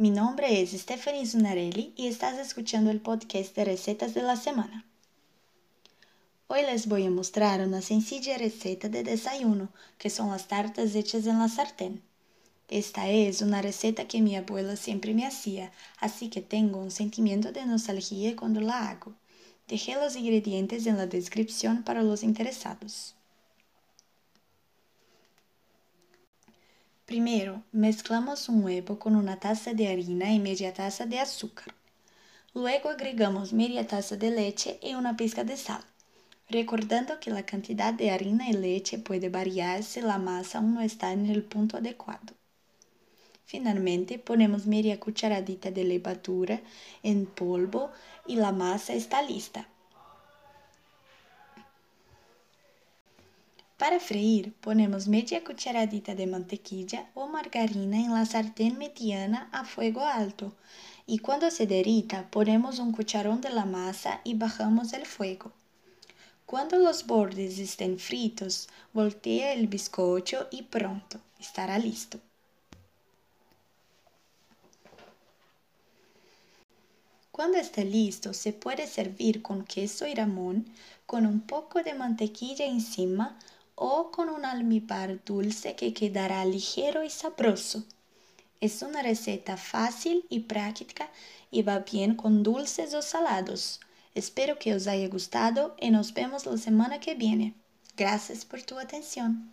Mi nombre es Stephanie Zunarelli y estás escuchando el podcast de recetas de la semana. Hoy les voy a mostrar una sencilla receta de desayuno, que son las tartas hechas en la sartén. Esta es una receta que mi abuela siempre me hacía, así que tengo un sentimiento de nostalgia cuando la hago. Dejé los ingredientes en la descripción para los interesados. Primero, mezclamos un huevo con una taza de harina y media taza de azúcar. Luego agregamos media taza de leche y una pizca de sal recordando que la cantidad de harina y leche puede variar si la masa aún no está en el punto adecuado. Finalmente ponemos media cucharadita de levadura en polvo y la masa está lista. Para freír, ponemos media cucharadita de mantequilla o margarina en la sartén mediana a fuego alto y cuando se derrita ponemos un cucharón de la masa y bajamos el fuego. Cuando los bordes estén fritos, voltea el bizcocho y pronto estará listo. Cuando esté listo, se puede servir con queso y ramón, con un poco de mantequilla encima o con un almíbar dulce que quedará ligero y sabroso. Es una receta fácil y práctica y va bien con dulces o salados. Espero que os haya gustado y nos vemos la semana que viene. Gracias por tu atención.